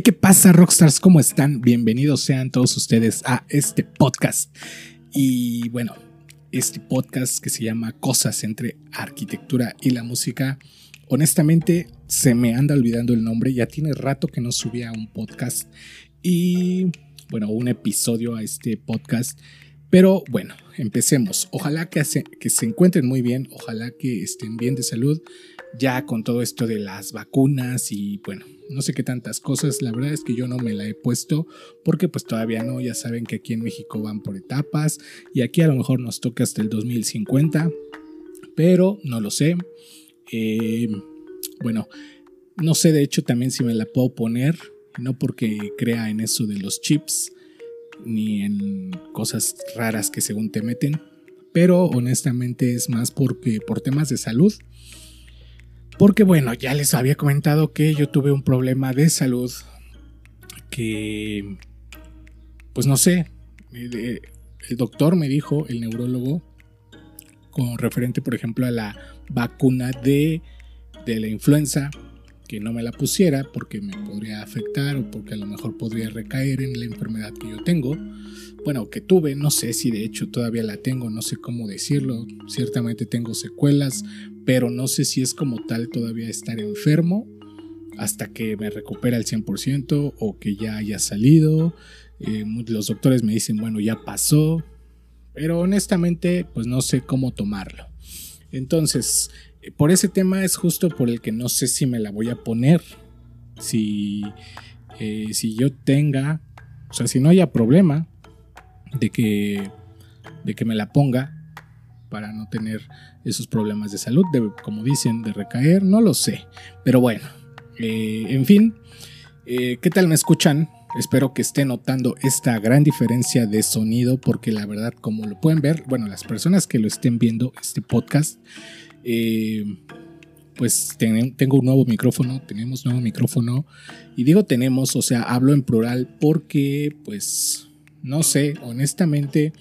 ¿Qué pasa, Rockstars? ¿Cómo están? Bienvenidos sean todos ustedes a este podcast. Y bueno, este podcast que se llama Cosas entre arquitectura y la música. Honestamente, se me anda olvidando el nombre. Ya tiene rato que no subía un podcast y, bueno, un episodio a este podcast. Pero bueno, empecemos. Ojalá que se, que se encuentren muy bien, ojalá que estén bien de salud, ya con todo esto de las vacunas y bueno, no sé qué tantas cosas. La verdad es que yo no me la he puesto porque pues todavía no, ya saben que aquí en México van por etapas y aquí a lo mejor nos toca hasta el 2050, pero no lo sé. Eh, bueno, no sé de hecho también si me la puedo poner, no porque crea en eso de los chips ni en cosas raras que según te meten, pero honestamente es más porque por temas de salud. Porque bueno, ya les había comentado que yo tuve un problema de salud que pues no sé, el doctor me dijo, el neurólogo, con referente por ejemplo a la vacuna de, de la influenza, que no me la pusiera porque me podría afectar o porque a lo mejor podría recaer en la enfermedad que yo tengo. Bueno, que tuve, no sé si de hecho todavía la tengo, no sé cómo decirlo. Ciertamente tengo secuelas, pero no sé si es como tal todavía estar enfermo hasta que me recupera al 100% o que ya haya salido. Eh, los doctores me dicen, bueno, ya pasó, pero honestamente pues no sé cómo tomarlo. Entonces, por ese tema es justo por el que no sé si me la voy a poner. Si, eh, si yo tenga, o sea, si no haya problema de que, de que me la ponga para no tener esos problemas de salud, de, como dicen, de recaer, no lo sé. Pero bueno, eh, en fin, eh, ¿qué tal me escuchan? Espero que estén notando esta gran diferencia de sonido porque la verdad, como lo pueden ver, bueno, las personas que lo estén viendo, este podcast, eh, pues tengo un nuevo micrófono, tenemos nuevo micrófono. Y digo tenemos, o sea, hablo en plural porque, pues, no sé, honestamente,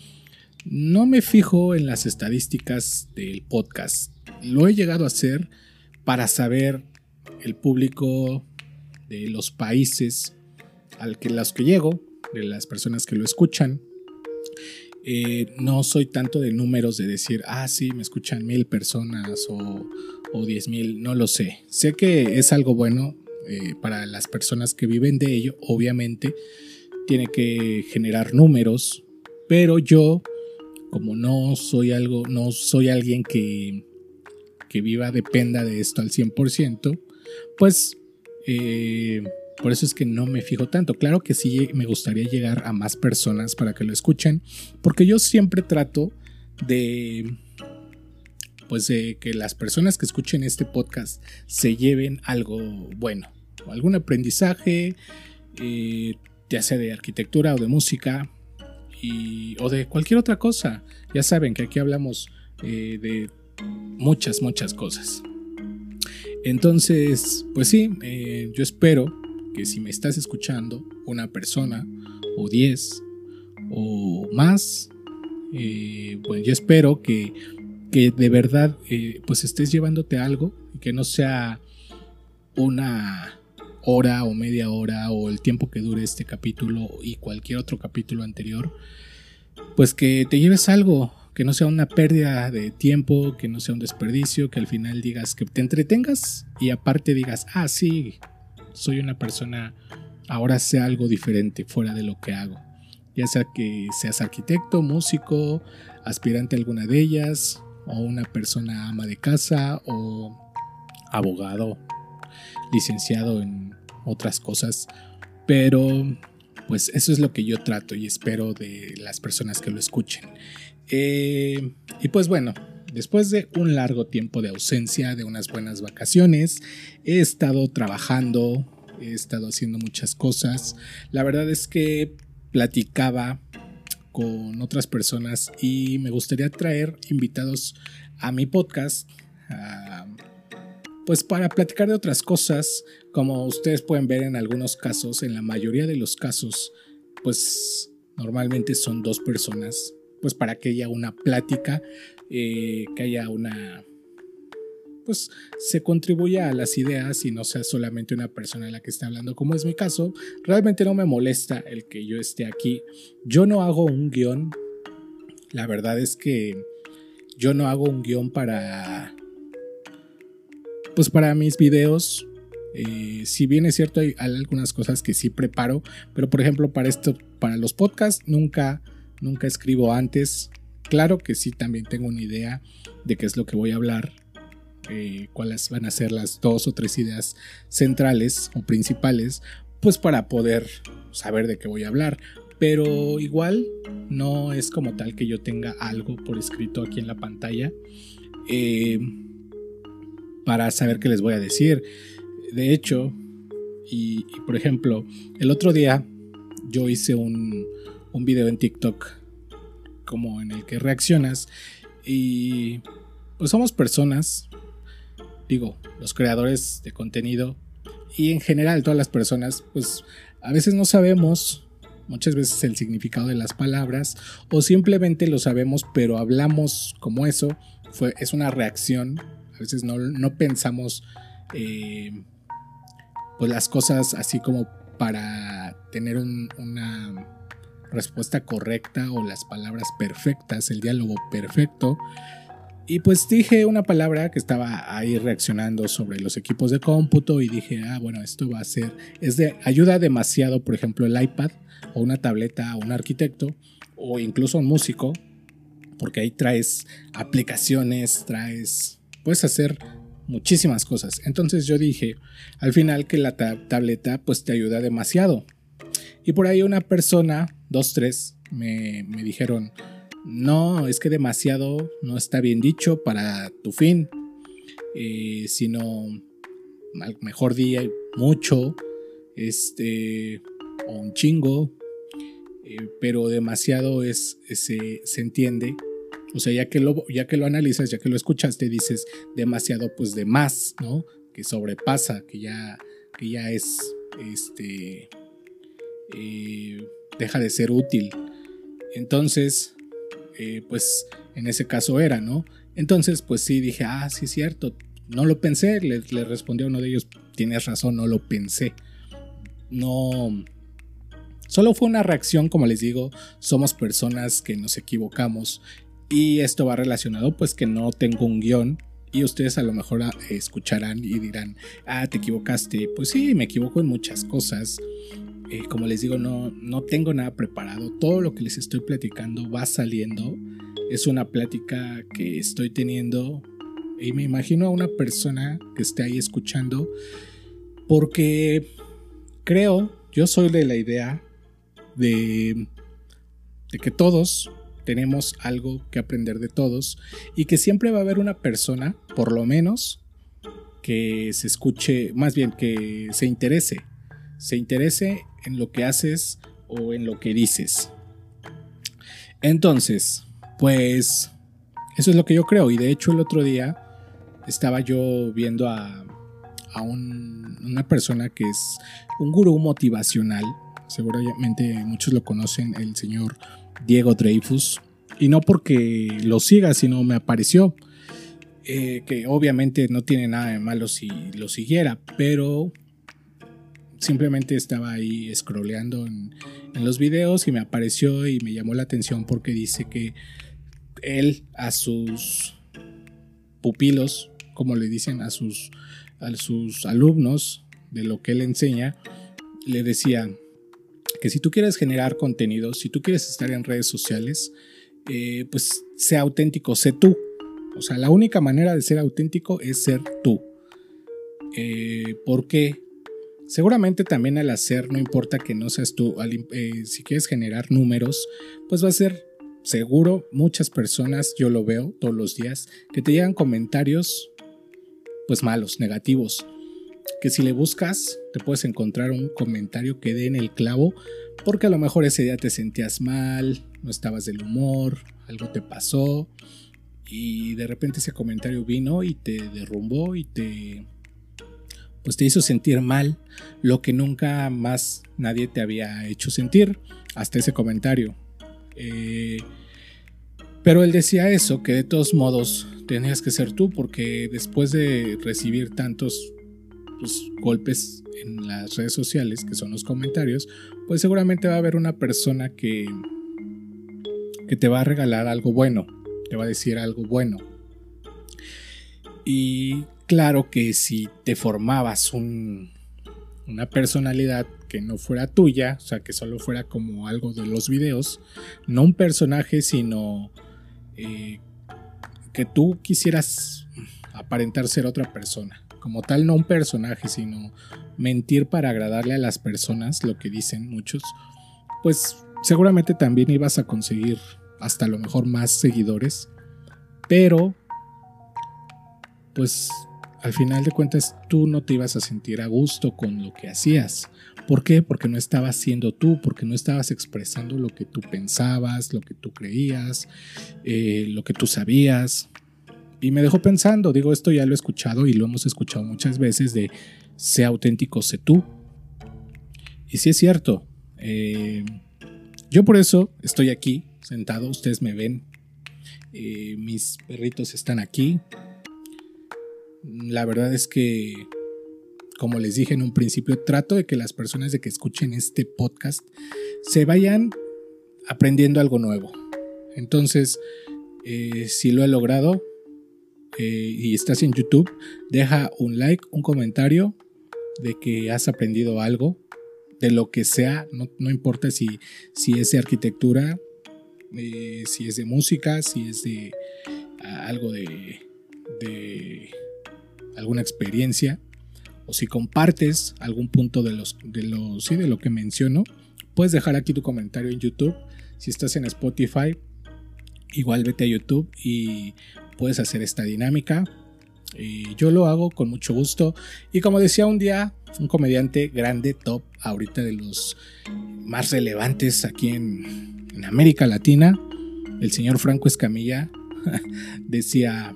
no me fijo en las estadísticas del podcast. Lo he llegado a hacer para saber el público de los países al que los que llego, de las personas que lo escuchan, eh, no soy tanto de números de decir, ah, sí, me escuchan mil personas o, diez mil, no lo sé. Sé que es algo bueno eh, para las personas que viven de ello, obviamente, tiene que generar números, pero yo, como no soy algo, no soy alguien que, que viva, dependa de esto al 100%, pues eh, por eso es que no me fijo tanto. Claro que sí me gustaría llegar a más personas para que lo escuchen, porque yo siempre trato de pues de que las personas que escuchen este podcast se lleven algo bueno, algún aprendizaje, eh, ya sea de arquitectura o de música, y, o de cualquier otra cosa. Ya saben que aquí hablamos eh, de muchas, muchas cosas. Entonces, pues sí, eh, yo espero que si me estás escuchando, una persona o diez o más, eh, pues yo espero que, que de verdad eh, pues estés llevándote algo que no sea una hora o media hora o el tiempo que dure este capítulo y cualquier otro capítulo anterior, pues que te lleves algo, que no sea una pérdida de tiempo, que no sea un desperdicio, que al final digas que te entretengas y aparte digas, ah, sí, soy una persona, ahora sé algo diferente fuera de lo que hago. Ya sea que seas arquitecto, músico, aspirante a alguna de ellas, o una persona ama de casa, o abogado, licenciado en otras cosas. Pero pues eso es lo que yo trato y espero de las personas que lo escuchen. Eh, y pues bueno, después de un largo tiempo de ausencia, de unas buenas vacaciones, he estado trabajando, he estado haciendo muchas cosas. La verdad es que platicaba con otras personas y me gustaría traer invitados a mi podcast. pues para platicar de otras cosas, como ustedes pueden ver en algunos casos, en la mayoría de los casos, pues normalmente son dos personas, pues para que haya una plática, eh, que haya una pues se contribuya a las ideas y no sea solamente una persona la que está hablando, como es mi caso. Realmente no me molesta el que yo esté aquí. Yo no hago un guion. La verdad es que yo no hago un guion para... Pues para mis videos, eh, si bien es cierto, hay, algunas cosas que sí preparo, pero por ejemplo, para esto, para los podcasts, nunca, nunca escribo antes. Claro que sí, también tengo una idea de qué es lo que voy a hablar, eh, cuáles van a ser las dos o tres ideas centrales o principales, pues para poder saber de qué voy a hablar. Pero igual no es como tal que yo tenga algo por escrito aquí en la pantalla eh, para saber qué les voy a decir. De hecho, y, por ejemplo, el otro día yo hice un, un video en TikTok como en el que reaccionas. Y pues somos personas, digo, los creadores de contenido y en general todas las personas, pues a veces no sabemos muchas veces el significado de las palabras o simplemente lo sabemos pero hablamos como eso, fue, es una reacción, a veces no, no pensamos eh, pues las cosas así como para tener una respuesta correcta o las palabras perfectas, el diálogo perfecto. Y pues dije una palabra que estaba ahí reaccionando sobre los equipos de cómputo y dije, ah, bueno, esto va a ser, es de ayuda demasiado, por ejemplo, el iPad o una tableta o un arquitecto o incluso un músico, porque ahí traes aplicaciones, traes, puedes hacer muchísimas cosas. Entonces yo dije al final que la tableta pues te ayuda demasiado. Y por ahí una persona, dos, tres, me, dijeron, no, es que demasiado no está bien dicho para tu fin, eh, sino al mejor día mucho, este, o un chingo, eh, pero demasiado es, se, se entiende o sea, ya que lo, ya que lo analizas, ya que lo escuchaste, dices demasiado, pues de más, ¿no? Que sobrepasa, que ya, que ya es, este, eh, deja de ser útil. Entonces, eh, pues en ese caso era, ¿no? Entonces, pues sí, dije, ah, sí cierto, no lo pensé, le, le respondió uno de ellos, tienes razón, no lo pensé. No, Solo fue una reacción, como les digo, somos personas que nos equivocamos y esto va relacionado pues que no tengo un guion y ustedes a lo mejor ah, escucharán y dirán, ah, te equivocaste. Pues sí, me equivoco en muchas cosas. Eh, como les digo, no, no tengo nada preparado. Todo lo que les estoy platicando va saliendo. Es una plática que estoy teniendo y me imagino a una persona que esté ahí escuchando porque creo, yo soy de la idea de, de que todos tenemos algo que aprender de todos y que siempre va a haber una persona, por lo menos, que se escuche, más bien que se interese, se interese en lo que haces o en lo que dices. Entonces, pues eso es lo que yo creo y de hecho el otro día estaba yo viendo a, a una persona que es un gurú motivacional, seguramente muchos lo conocen, el señor Diego Dreyfus. Y no porque lo siga, sino me apareció. Eh, que obviamente no tiene nada de malo si lo siguiera, pero simplemente estaba ahí scrolleando en, en, los videos y me apareció y me llamó la atención porque dice que él a sus pupilos, como le dicen a sus, a sus alumnos de lo que él enseña, le decía, que si tú quieres generar contenido, si tú quieres estar en redes sociales, eh, pues sea auténtico, sé tú. O sea, la única manera de ser auténtico es ser tú. Eh, porque seguramente también al hacer, no importa que no seas tú, eh, si quieres generar números, pues va a ser seguro muchas personas, yo lo veo todos los días, que te llegan comentarios pues malos, negativos. Que si le buscas te puedes encontrar un comentario que dé en el clavo porque a lo mejor ese día te sentías mal, no estabas del humor, algo te pasó y de repente ese comentario vino y te derrumbó y te pues te hizo sentir mal lo que nunca más nadie te había hecho sentir hasta ese comentario. Eh, pero él decía eso, que de todos modos tenías que ser tú, porque después de recibir tantos pues, golpes en las redes sociales, que son los comentarios, pues seguramente va a haber una persona que, que te va a regalar algo bueno, te va a decir algo bueno. Y claro que si te formabas un, una personalidad que no fuera tuya, o sea, que solo fuera como algo de los videos, no un personaje, sino eh, que tú quisieras aparentar ser otra persona. Como tal, no un personaje, sino mentir para agradarle a las personas, lo que dicen muchos, pues seguramente también ibas a conseguir hasta lo mejor más seguidores, pero pues al final de cuentas tú no te ibas a sentir a gusto con lo que hacías. ¿Por qué? Porque no estabas siendo tú, porque no estabas expresando lo que tú pensabas, lo que tú creías, eh, lo que tú sabías. Y me dejó pensando, digo, esto ya lo he escuchado y lo hemos escuchado muchas veces de sé auténtico, sé tú. Y sí es cierto, eh, yo por eso estoy aquí sentado, ustedes me ven, eh, mis perritos están aquí, la verdad es que, como les dije en un principio, trato de que las personas de que escuchen este podcast se vayan aprendiendo algo nuevo. Entonces, eh, si lo he logrado eh, y estás en YouTube, deja un like, un comentario de que has aprendido algo, de lo que sea, no, importa si, si es de arquitectura, eh, si es de música, si es de algo de alguna experiencia o si compartes algún punto de, los, de, los, de lo que menciono, puedes dejar aquí tu comentario en YouTube. Si estás en Spotify, igual vete a YouTube y puedes hacer esta dinámica. Y yo lo hago con mucho gusto. Y como decía un día, un comediante grande, top, ahorita de los más relevantes aquí en América Latina, el señor Franco Escamilla, decía,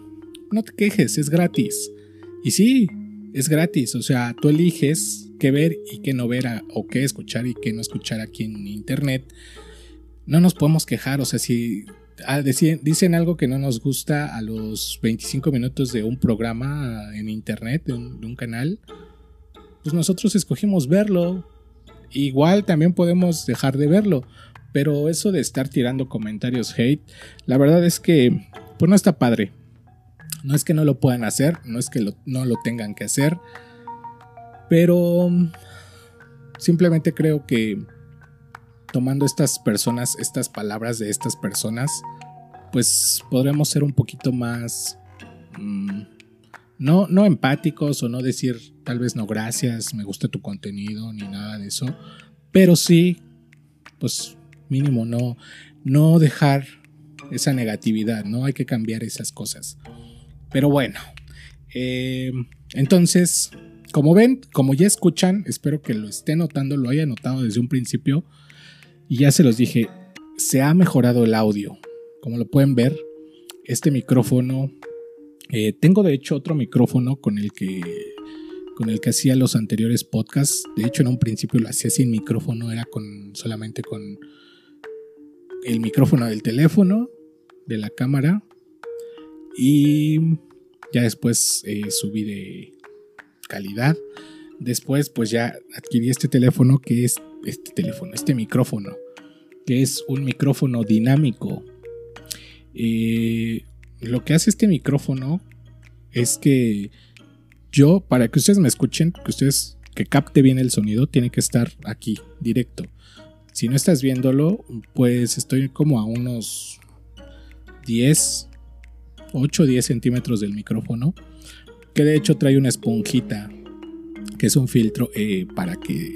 no te quejes, es gratis. Y sí, es gratis, o sea, tú eliges qué ver y qué no ver o qué escuchar y qué no escuchar aquí en internet. No nos podemos quejar, o sea, si ah, dicen algo que no nos gusta a los 25 minutos de un programa en internet, de un, canal, pues nosotros escogimos verlo. Igual también podemos dejar de verlo, pero eso de estar tirando comentarios hate, la verdad es que pues no está padre. No es que no lo puedan hacer, no es que no lo tengan que hacer, pero simplemente creo que tomando estas personas, estas palabras de estas personas, pues podremos ser un poquito más... Mm, no, no empáticos o no decir tal vez no gracias, me gusta tu contenido ni nada de eso, pero sí, pues mínimo no, no dejar esa negatividad, no hay que cambiar esas cosas. Pero bueno, eh, entonces, como ven, como ya escuchan, espero que lo estén notando, lo haya notado desde un principio. Y ya se los dije, se ha mejorado el audio. Como lo pueden ver, este micrófono, eh, tengo de hecho otro micrófono con el que con el que hacía los anteriores podcasts. De hecho, en un principio lo hacía sin micrófono, era con solamente con el micrófono del teléfono, de la cámara y ya después eh, subí de calidad. Después pues ya adquirí este teléfono que es este teléfono, este micrófono, que es un micrófono dinámico. Eh, lo que hace este micrófono es que yo, para que ustedes me escuchen, que ustedes, que capte bien el sonido, tiene que estar aquí, directo. Si no estás viéndolo, pues estoy como a unos 10 8 o 10 centímetros del micrófono, que de hecho trae una esponjita, que es un filtro eh, para que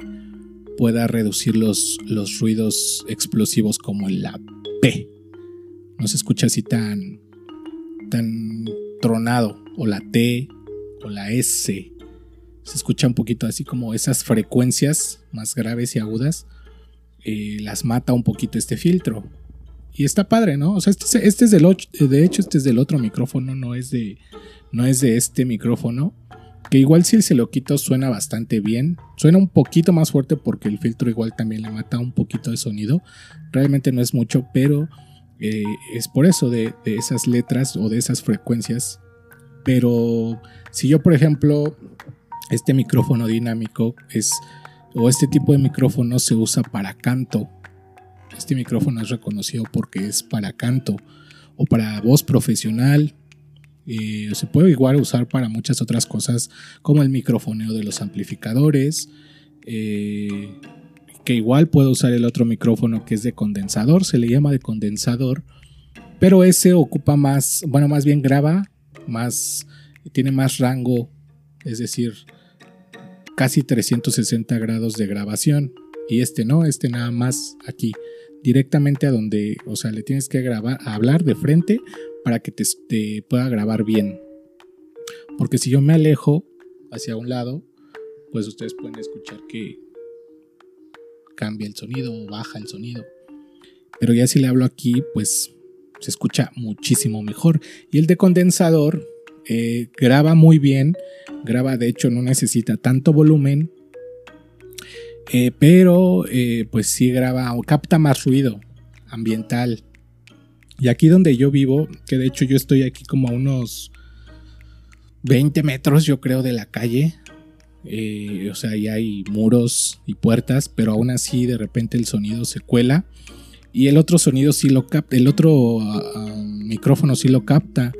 pueda reducir los, los ruidos explosivos como la P. No se escucha así tan, tan tronado, o la T, o la S. Se escucha un poquito así como esas frecuencias más graves y agudas. Eh, las mata un poquito este filtro. Y está padre, ¿no? O sea, este, este es del de hecho este es del otro micrófono, no es de no es de este micrófono, que igual si se lo quito suena bastante bien. Suena un poquito más fuerte porque el filtro igual también le mata un poquito de sonido. Realmente no es mucho, pero eh, es por eso de, de esas letras o de esas frecuencias. Pero si yo, por ejemplo, este micrófono dinámico es, o este tipo de micrófono se usa para canto. Este micrófono es reconocido porque es para canto o para voz profesional. Eh, se puede igual usar para muchas otras cosas como el microfoneo de los amplificadores. Eh, que igual puedo usar el otro micrófono que es de condensador, se le llama de condensador, pero ese ocupa más, bueno, más bien graba, más, tiene más rango, es decir, casi 360 grados de grabación. Y este no, este nada más aquí, directamente a donde, o sea, le tienes que grabar, hablar de frente para que te, te pueda grabar bien. Porque si yo me alejo hacia un lado, pues ustedes pueden escuchar que cambia el sonido o baja el sonido. Pero ya si le hablo aquí, pues se escucha muchísimo mejor. Y el de condensador eh, graba muy bien, graba de hecho no necesita tanto volumen, eh, pero eh, pues sí graba o capta más ruido ambiental. Y aquí donde yo vivo, que de hecho yo estoy aquí como a unos 20 metros yo creo de la calle, o sea, ahí hay muros y puertas, pero aún así de repente el sonido se cuela. Y el otro sonido sí lo capta, el otro ah, ah, micrófono sí lo capta.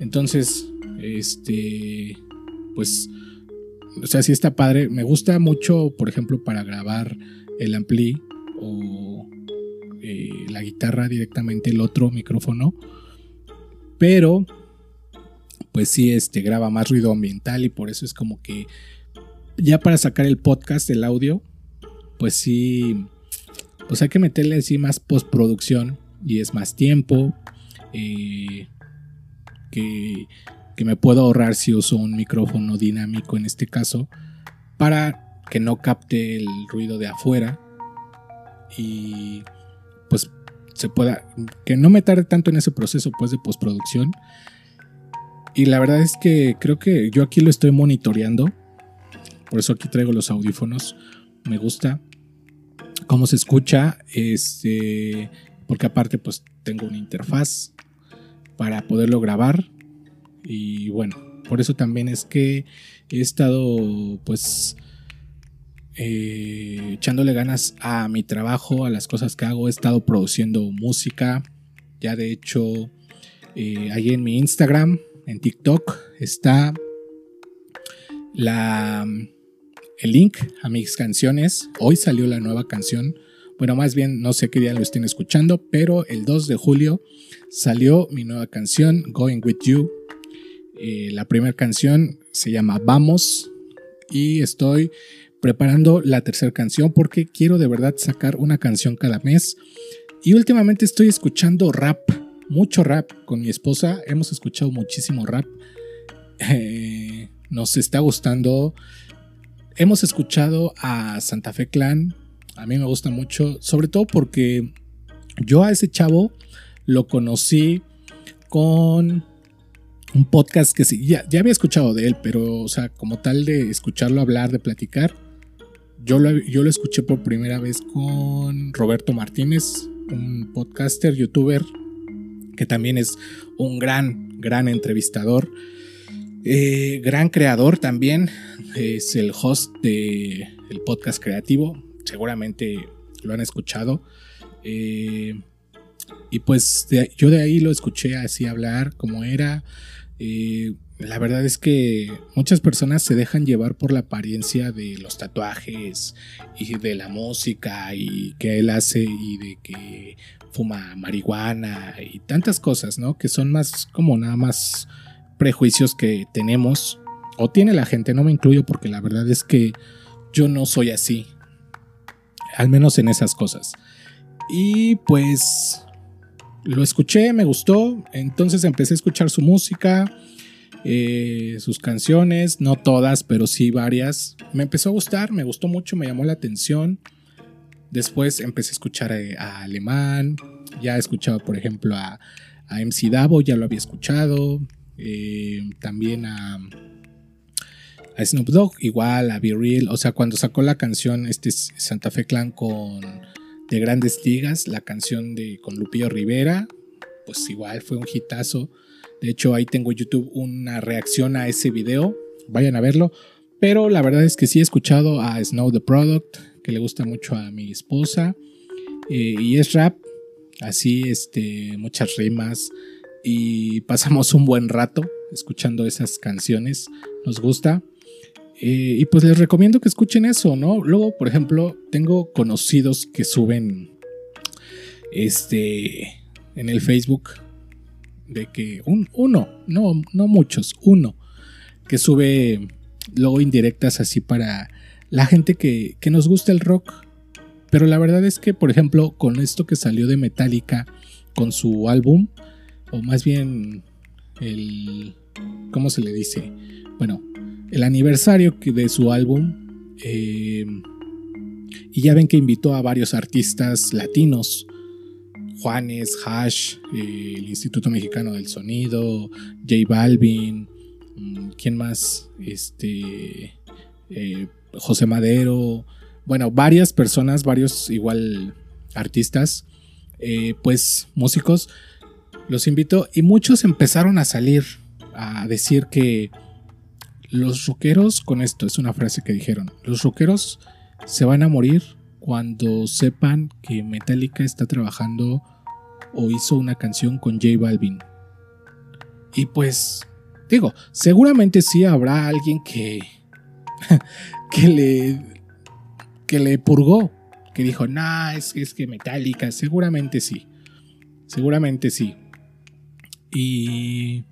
Entonces, este, pues, o sea, sí está padre. Me gusta mucho, por ejemplo, para grabar el ampli o eh, la guitarra directamente el otro micrófono. Pero, pues sí, este, graba más ruido ambiental y por eso es como que ya para sacar el podcast, el audio, pues sí, pues hay que meterle así más postproducción y es más tiempo. Eh, que que me puedo ahorrar si uso un micrófono dinámico en este caso para que no capte el ruido de afuera y pues se pueda que no me tarde tanto en ese proceso pues de postproducción. Y la verdad es que creo que yo aquí lo estoy monitoreando por eso aquí traigo los audífonos me gusta cómo se escucha este porque aparte pues tengo una interfaz para poderlo grabar y bueno, por eso también es que he estado pues eh, echándole ganas a mi trabajo, a las cosas que hago. He estado produciendo música. Ya de hecho, eh, ahí en mi Instagram, en TikTok, está la, el link a mis canciones. Hoy salió la nueva canción. Bueno, más bien no sé qué día lo estén escuchando, pero el 2 de julio salió mi nueva canción, Going With You, eh, la primera canción se llama Vamos y estoy preparando la tercera canción porque quiero de verdad sacar una canción cada mes. Y últimamente estoy escuchando rap, mucho rap con mi esposa. Hemos escuchado muchísimo rap. Eh, nos está gustando. Hemos escuchado a Santa Fe Clan. A mí me gusta mucho, sobre todo porque yo a ese chavo lo conocí con un podcast que sí, ya, había escuchado de él, pero, o sea, como tal de escucharlo hablar, de platicar, yo lo, yo lo escuché por primera vez con Roberto Martínez, un podcaster, youtuber, que también es un gran, gran entrevistador, eh, gran creador también, es el host del el podcast creativo, seguramente lo han escuchado. Eh, y pues yo de ahí lo escuché así hablar como era, la verdad es que muchas personas se dejan llevar por la apariencia de los tatuajes y de la música y que él hace y de que fuma marihuana y tantas cosas, ¿no? Que son más como nada más prejuicios que tenemos o tiene la gente, no me incluyo porque la verdad es que yo no soy así, al menos en esas cosas. Y pues lo escuché, me gustó, entonces empecé a escuchar su música, eh, sus canciones, no todas, pero sí varias. Me empezó a gustar, me gustó mucho, me llamó la atención. Después empecé a escuchar eh, a, Alemán, ya he escuchado, por ejemplo, a, a MC Davo, ya lo había escuchado. Eh, también a, a Snoop Dogg, igual a Be Real. O sea, cuando sacó la canción este Santa Fe Clan con de Grandes Ligas, la canción de con Lupillo Rivera, pues igual fue un hitazo. De hecho, ahí tengo en YouTube una reacción a ese video. Vayan a verlo. Pero la verdad es que sí he escuchado a Snow the Product, que le gusta mucho a mi esposa. Eh, y es rap, así, este, muchas rimas. Y pasamos un buen rato escuchando esas canciones. Nos gusta. Eh, y pues les recomiendo que escuchen eso, ¿no? Luego, por ejemplo, tengo conocidos que suben este en el Facebook de que un, uno, no, no muchos, uno, que sube luego indirectas así para la gente que, que nos gusta el rock. Pero la verdad es que, por ejemplo, con esto que salió de Metallica, con su álbum, o más bien el... ¿Cómo se le dice? Bueno, el aniversario de su álbum. Eh, y ya ven que invitó a varios artistas latinos. Juanes, Hash, eh, el Instituto Mexicano del Sonido, J Balvin, mm, ¿quién más? Este, eh, José Madero, bueno, varias personas, varios igual artistas, pues músicos, los invitó y muchos empezaron a salir a decir que los rockeros, con esto es una frase que dijeron, los rockeros se van a morir cuando sepan que Metallica está trabajando o hizo una canción con J Balvin. Y pues, digo, seguramente sí habrá alguien que, que le, que le purgó, que dijo, nah, es, es que Metallica, seguramente sí, seguramente sí. Y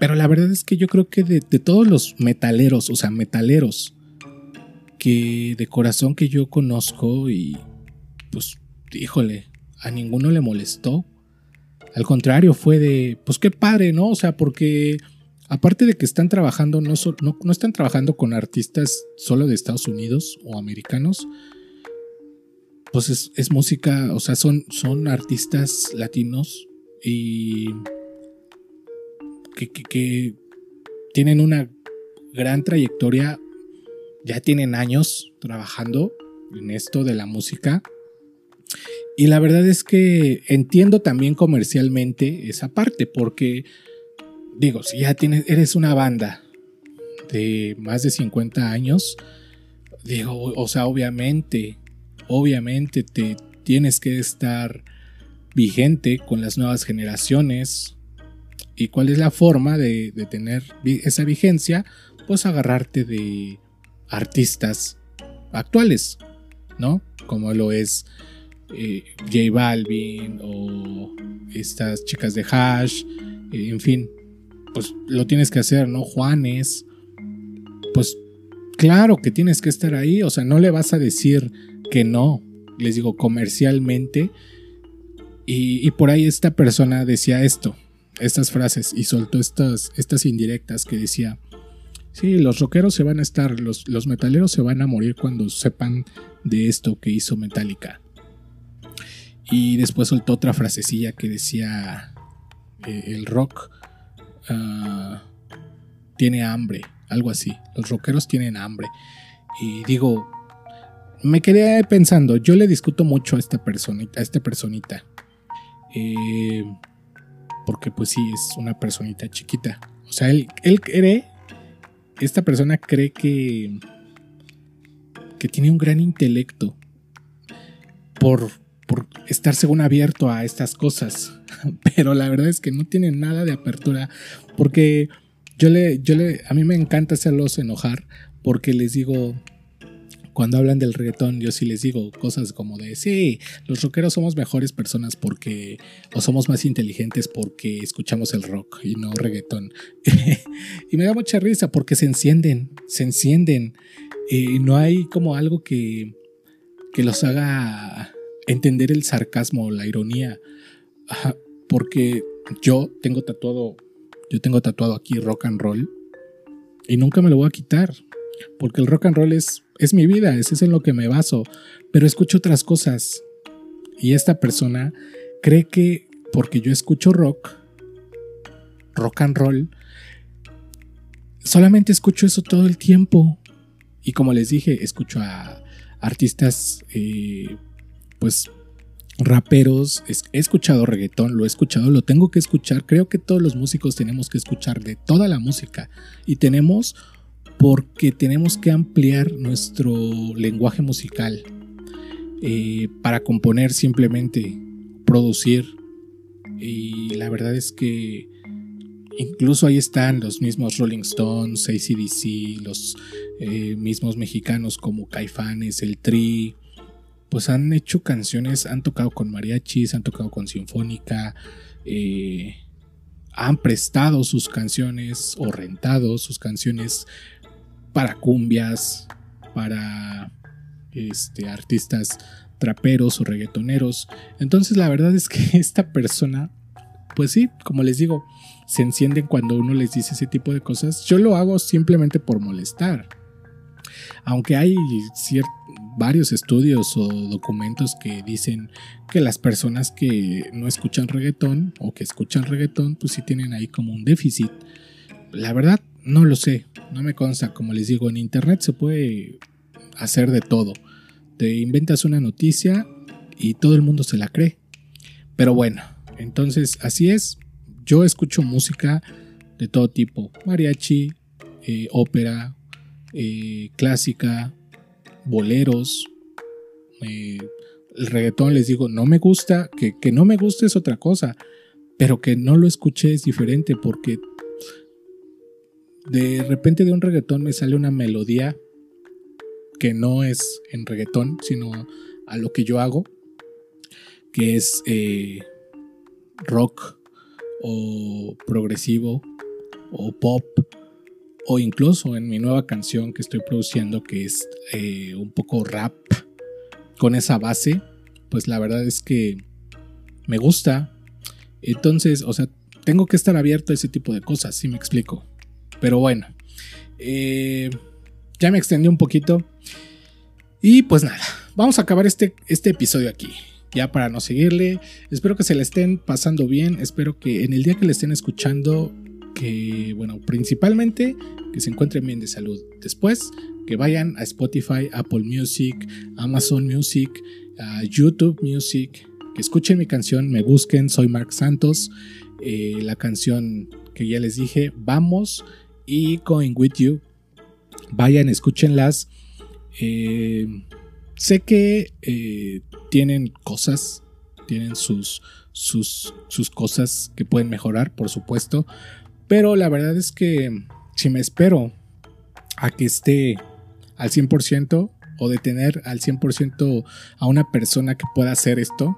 pero la verdad es que yo creo que de, todos los metaleros, o sea, metaleros, que de corazón que yo conozco y pues, híjole, a ninguno le molestó. Al contrario, fue de, pues qué padre, ¿no? O sea, porque aparte de que están trabajando, no, no, están trabajando con artistas solo de Estados Unidos o americanos, pues es, es música, o sea, son, son artistas latinos y que, tienen una gran trayectoria, ya tienen años trabajando en esto de la música. Y la verdad es que entiendo también comercialmente esa parte, porque digo, si ya tienes, eres una banda de más de 50 años, digo, o sea, obviamente, obviamente te tienes que estar vigente con las nuevas generaciones, ¿Y cuál es la forma de, tener esa vigencia? Pues agarrarte de artistas actuales, ¿no? Como lo es eh, J Balvin o estas chicas de Hash, eh, en fin, pues lo tienes que hacer, ¿no? Juanes, pues claro que tienes que estar ahí, o sea, no le vas a decir que no, les digo comercialmente, y, y por ahí esta persona decía esto, estas frases y soltó estas, estas indirectas que decía, sí, los rockeros se van a estar, los, los metaleros se van a morir cuando sepan de esto que hizo Metallica. Y después soltó otra frasecilla que decía, eh, el rock ah, tiene hambre, algo así, los rockeros tienen hambre. Y digo, me quedé pensando, yo le discuto mucho a esta personita, a esta personita. Eh, porque pues sí, es una personita chiquita. O sea, él, él cree, esta persona cree que, que tiene un gran intelecto por, por estar según abierto a estas cosas. Pero la verdad es que no tiene nada de apertura porque yo le, yo le, a mí me encanta hacerlos enojar porque les digo, cuando hablan del reggaetón, yo sí les digo cosas como de, sí, los rockeros somos mejores personas porque, o somos más inteligentes porque escuchamos el rock y no reggaetón. y me da mucha risa porque se encienden, se encienden. y no hay como algo que, que los haga entender el sarcasmo, la ironía. porque yo tengo tatuado, yo tengo tatuado aquí rock and roll y nunca me lo voy a quitar. Porque el rock and roll es es mi vida, ese es en lo que me baso, pero escucho otras cosas. Y esta persona cree que porque yo escucho rock, rock and roll, solamente escucho eso todo el tiempo. Y como les dije, escucho a artistas, eh, pues, raperos, he escuchado reggaetón, lo he escuchado, lo tengo que escuchar. Creo que todos los músicos tenemos que escuchar de toda la música y tenemos porque tenemos que ampliar nuestro lenguaje musical eh, para componer simplemente, producir. Y la verdad es que incluso ahí están los mismos Rolling Stones, ACDC, los eh, mismos mexicanos como Caifanes, El Tri, pues han hecho canciones, han tocado con mariachis, han tocado con sinfónica, eh, han prestado sus canciones o rentado sus canciones para cumbias, para este, artistas traperos o reggaetoneros. Entonces la verdad es que esta persona, pues sí, como les digo, se encienden cuando uno les dice ese tipo de cosas. Yo lo hago simplemente por molestar. Aunque hay varios estudios o documentos que dicen que las personas que no escuchan reggaetón o que escuchan reggaetón, pues sí tienen ahí como un déficit. La verdad, no lo sé, no me consta. Como les digo, en internet se puede hacer de todo. Te inventas una noticia y todo el mundo se la cree. Pero bueno, entonces así es. Yo escucho música de todo tipo. Mariachi, eh, ópera, eh, clásica, boleros. Eh, el reggaetón les digo, no me gusta, que, que no me guste es otra cosa, pero que no lo escuché es diferente porque de repente de un reggaetón me sale una melodía que no es en reggaetón, sino a lo que yo hago, que es eh, rock o progresivo o pop o incluso en mi nueva canción que estoy produciendo que es eh, un poco rap con esa base, pues la verdad es que me gusta. Entonces, o sea, tengo que estar abierto a ese tipo de cosas, si me explico. Pero bueno, eh, ya me extendí un poquito. Y pues nada, vamos a acabar este, este episodio aquí. Ya para no seguirle, espero que se le estén pasando bien, espero que en el día que le estén escuchando, que bueno, principalmente que se encuentren bien de salud. Después, que vayan a Spotify, Apple Music, Amazon Music, YouTube Music, que escuchen mi canción, me busquen, soy Mark Santos, eh, la canción que ya les dije, vamos y Going With You. Vayan, escúchenlas. Eh, sé que eh, tienen cosas, tienen sus, sus, sus cosas que pueden mejorar, por supuesto. Pero la verdad es que si me espero a que esté al 100% o de tener al 100% a una persona que pueda hacer esto,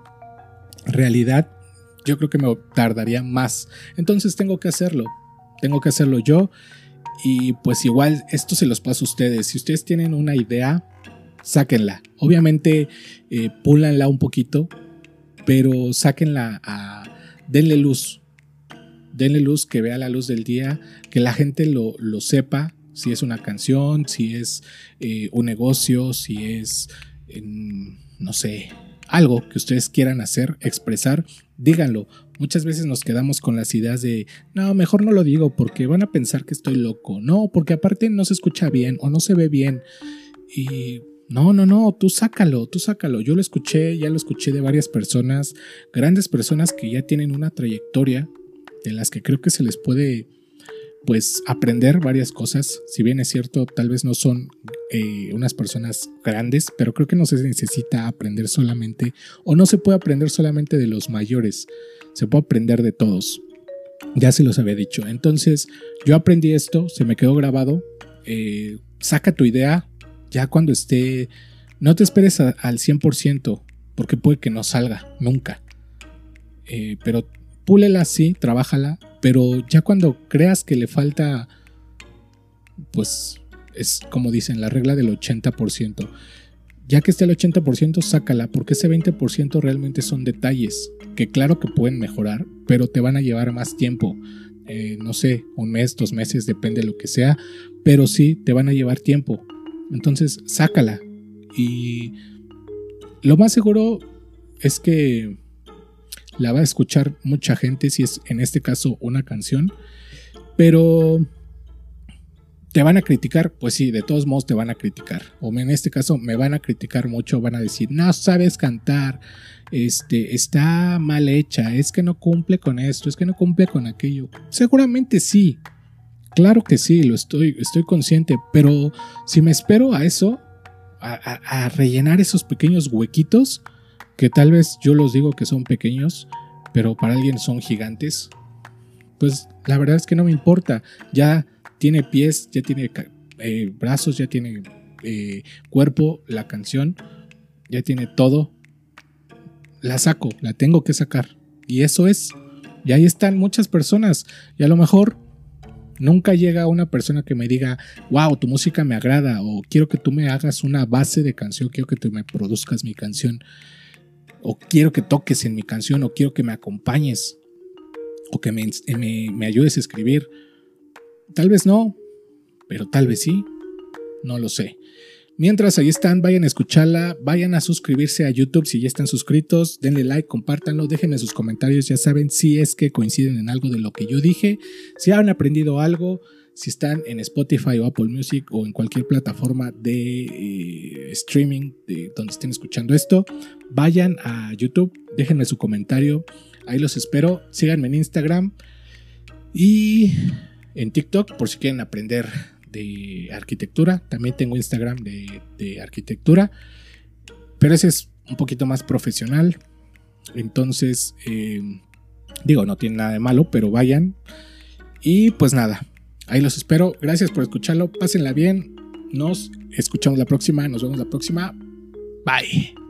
realidad yo creo que me tardaría más. Entonces tengo que hacerlo. Tengo que hacerlo yo y pues igual esto se los paso a ustedes. Si ustedes tienen una idea, sáquenla. Obviamente, eh, púlanla un poquito, pero sáquenla a... Denle luz. Denle luz, que vea la luz del día, que la gente lo, lo sepa, si es una canción, si es eh, un negocio, si es, no sé, algo que ustedes quieran hacer, expresar, díganlo. Muchas veces nos quedamos con las ideas de, no, mejor no lo digo porque van a pensar que estoy loco. No, porque aparte no se escucha bien o no se ve bien. Y no, no, no, tú sácalo, tú sácalo. Yo lo escuché, ya lo escuché de varias personas, grandes personas que ya tienen una trayectoria de las que creo que se les puede pues aprender varias cosas. Si bien es cierto, tal vez no son eh, unas personas grandes, pero creo que no se necesita aprender solamente, o no se puede aprender solamente de los mayores, se puede aprender de todos. Ya se los había dicho. Entonces, yo aprendí esto, se me quedó grabado. Eh, saca tu idea ya cuando esté. No te esperes al 100%, porque puede que no salga nunca. Eh, pero púlela así, trabájala, pero ya cuando creas que le falta, pues es como dicen, la regla del 80%. Ya que esté el 80%, sácala, porque ese 20% realmente son detalles que claro que pueden mejorar, pero te van a llevar más tiempo. Eh, no sé, un mes, dos meses, depende de lo que sea, pero sí te van a llevar tiempo. Entonces, sácala. Y lo más seguro es que la va a escuchar mucha gente si es en este caso una canción, pero ¿Te van a criticar? Pues sí, de todos modos te van a criticar. O en este caso me van a criticar mucho, van a decir, no sabes cantar, este, está mal hecha, es que no cumple con esto, es que no cumple con aquello. Seguramente sí, claro que sí, lo estoy, estoy consciente, pero si me espero a eso, a, a rellenar esos pequeños huequitos, que tal vez yo los digo que son pequeños, pero para alguien son gigantes, pues la verdad es que no me importa. Ya tiene pies, ya tiene eh, brazos, ya tiene eh, cuerpo, la canción, ya tiene todo. La saco, la tengo que sacar. Y eso es. Y ahí están muchas personas. Y a lo mejor nunca llega una persona que me diga, wow, tu música me agrada, o quiero que tú me hagas una base de canción, quiero que tú me produzcas mi canción, o quiero que toques en mi canción, o quiero que me acompañes, o que me, me ayudes a escribir. Tal vez no, pero tal vez sí, no lo sé. Mientras ahí están, vayan a escucharla, vayan a suscribirse a YouTube si ya están suscritos, denle like, compártanlo, déjenme sus comentarios, ya saben si es que coinciden en algo de lo que yo dije, si han aprendido algo, si están en Spotify o Apple Music o en cualquier plataforma de eh, streaming de donde estén escuchando esto, vayan a YouTube, déjenme su comentario, ahí los espero, síganme en Instagram y en TikTok por si quieren aprender de arquitectura. También tengo Instagram de, arquitectura, pero ese es un poquito más profesional. Entonces, em, digo, no tiene nada de malo, pero vayan. Y pues nada, ahí los espero. Gracias por escucharlo. Pásenla bien. Nos escuchamos la próxima. Nos vemos la próxima. Bye.